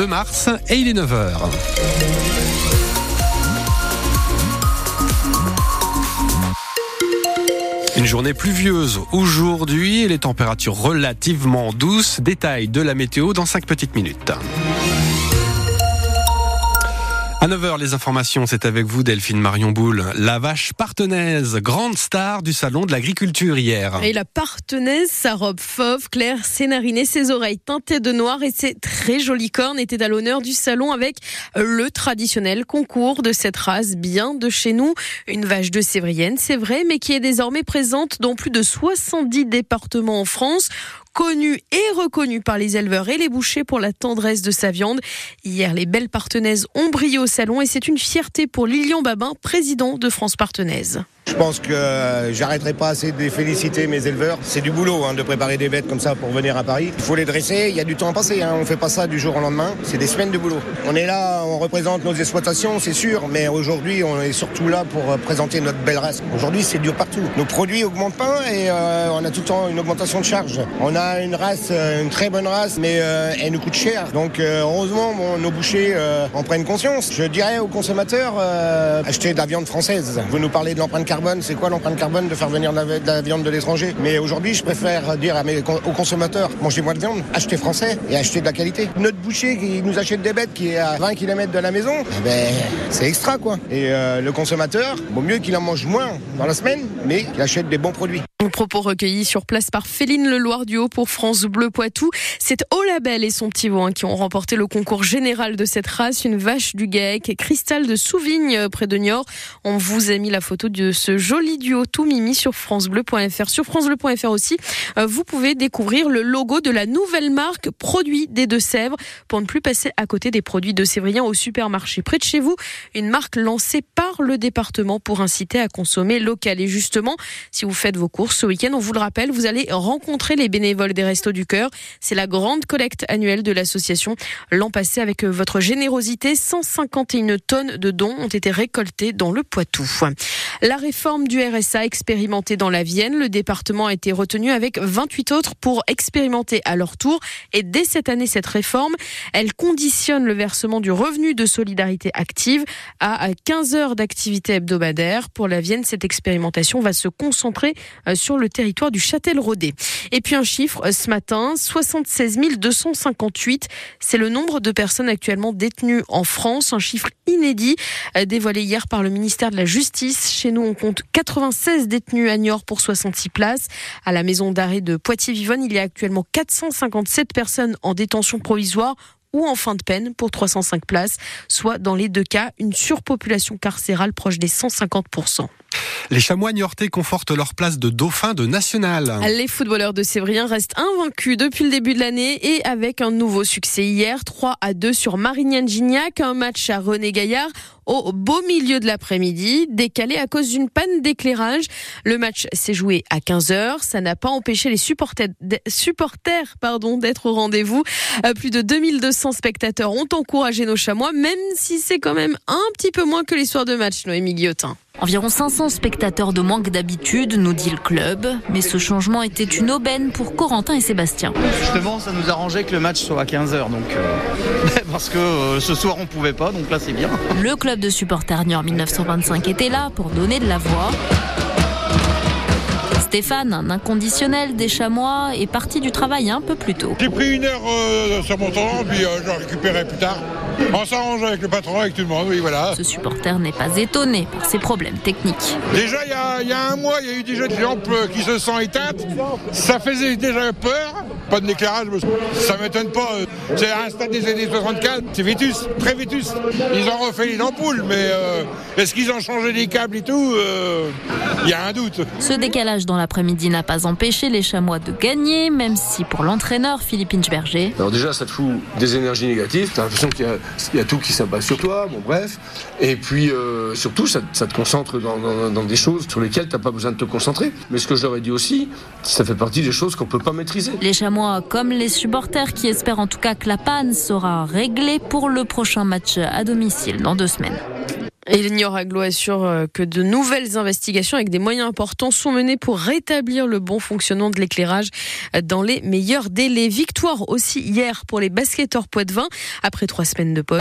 2 mars et il est 9h. Une journée pluvieuse aujourd'hui et les températures relativement douces. Détail de la météo dans 5 petites minutes. À 9h, les informations, c'est avec vous Delphine Marion Boule. La vache partenaise, grande star du salon de l'agriculture hier. Et la partenaise, sa robe fauve, claire, ses narines ses oreilles teintées de noir et ses très jolies cornes étaient à l'honneur du salon avec le traditionnel concours de cette race bien de chez nous. Une vache de Sévrienne, c'est vrai, mais qui est désormais présente dans plus de 70 départements en France connu et reconnu par les éleveurs et les bouchers pour la tendresse de sa viande. Hier, les belles partenaises ont brillé au salon et c'est une fierté pour Lilian Babin, président de France Partenaise. Je pense que euh, j'arrêterai pas assez de féliciter mes éleveurs. C'est du boulot hein, de préparer des bêtes comme ça pour venir à Paris. Il faut les dresser, il y a du temps à passer. Hein. On fait pas ça du jour au lendemain. C'est des semaines de boulot. On est là, on représente nos exploitations, c'est sûr, mais aujourd'hui, on est surtout là pour euh, présenter notre belle race. Aujourd'hui, c'est dur partout. Nos produits augmentent pas et euh, on a tout le temps une augmentation de charge. On a une race, une très bonne race, mais elle nous coûte cher. Donc heureusement, nos bouchers en prennent conscience. Je dirais aux consommateurs, achetez de la viande française. Vous nous parlez de l'empreinte carbone c'est quoi l'empreinte carbone de faire venir de la, viande de l'étranger? Mais aujourd'hui, je préfère dire à mes, aux consommateurs, mangez moins de viande, achetez français et achetez de la qualité. Notre boucher qui nous achète des bêtes qui est à 20 km de la maison, eh ben, c'est extra quoi. Et euh, le consommateur, vaut mieux qu'il en mange moins dans la semaine, mais qu'il achète des bons produits. Propos recueillis sur place par Féline Leloir du Haut pour France Bleu Poitou. C'est Olabelle et son petit veau hein, qui ont remporté le concours général de cette race, une vache du GAEC, cristal de Souvigne euh, près de Niort. On vous a mis la photo de ce joli duo tout mimi sur francebleu.fr. Sur francebleu.fr aussi, euh, vous pouvez découvrir le logo de la nouvelle marque Produits des Deux-Sèvres pour ne plus passer à côté des produits de Sévrien au supermarché près de chez vous. Une marque lancée par le département pour inciter à consommer local. Et justement, si vous faites vos courses ce week-end, on vous le rappelle, vous allez rencontrer les bénévoles des Restos du Cœur. C'est la grande collecte annuelle de l'association. L'an passé, avec votre générosité, 151 tonnes de dons ont été récoltées dans le Poitou. La réforme du RSA expérimentée dans la Vienne, le département a été retenu avec 28 autres pour expérimenter à leur tour. Et dès cette année, cette réforme, elle conditionne le versement du revenu de solidarité active à 15 heures d'activité hebdomadaire. Pour la Vienne, cette expérimentation va se concentrer euh, sur le territoire du Châtel-Rodé. Et puis un chiffre, euh, ce matin, 76 258, c'est le nombre de personnes actuellement détenues en France, un chiffre inédit euh, dévoilé hier par le ministère de la Justice. Chez nous, on compte 96 détenus à Niort pour 66 places. À la maison d'arrêt de Poitiers-Vivonne, il y a actuellement 457 personnes en détention provisoire ou en fin de peine pour 305 places, soit dans les deux cas une surpopulation carcérale proche des 150%. Les chamois niortais confortent leur place de dauphin de national. Les footballeurs de Sévrien restent invaincus depuis le début de l'année et avec un nouveau succès hier, 3 à 2 sur Marignane Gignac, un match à René Gaillard au beau milieu de l'après-midi, décalé à cause d'une panne d'éclairage. Le match s'est joué à 15h. Ça n'a pas empêché les supporters, supporters pardon, d'être au rendez-vous. Euh, plus de 2200 spectateurs ont encouragé nos chamois, même si c'est quand même un petit peu moins que les soirs de match, Noémie Guillotin. Environ 500 spectateurs de moins que d'habitude, nous dit le club. Mais ce changement était une aubaine pour Corentin et Sébastien. Justement, ça nous arrangeait que le match soit à 15h. Donc, euh, parce que euh, ce soir, on pouvait pas. Donc là, c'est bien. Le club de supporters Niort 1925 était là pour donner de la voix. Stéphane, un inconditionnel des chamois, est parti du travail un peu plus tôt. J'ai pris une heure euh, sur mon temps, puis je l'ai récupéré plus tard. On s'arrange avec le patron, avec tout le monde, oui, voilà. Ce supporter n'est pas étonné par ces problèmes techniques. Déjà, il y, a, un mois, il y a eu déjà des lampes qui se sont éteintes. Ça faisait déjà peur. Pas d'éclairage, ça m'étonne pas. C'est un stade des années 64, c'est Vitus, très Vitus. Ils ont refait les ampoules, mais euh, est-ce qu'ils ont changé les câbles et tout euh, Il y a un doute. Ce décalage dans l'après-midi n'a pas empêché les chamois de gagner, même si pour l'entraîneur Philippe Inchberger. Alors déjà, ça te fout des énergies négatives. T'as l'impression qu'il y a il y a tout qui s'abat sur toi, bon bref. Et puis euh, surtout, ça, te concentre dans, des choses sur lesquelles tu n'as pas besoin de te concentrer. Mais ce que ai dit aussi, ça fait partie des choses qu'on ne peut pas maîtriser. Les chamois, comme les supporters qui espèrent en tout cas que la panne sera réglée pour le prochain match à domicile dans deux semaines. Et l'Ignore Aglo assure euh, que de nouvelles investigations avec des moyens importants sont menées pour rétablir le bon fonctionnement de l'éclairage dans les meilleurs délais. Victoire aussi hier pour les basketteurs Poitvin après trois semaines de pause.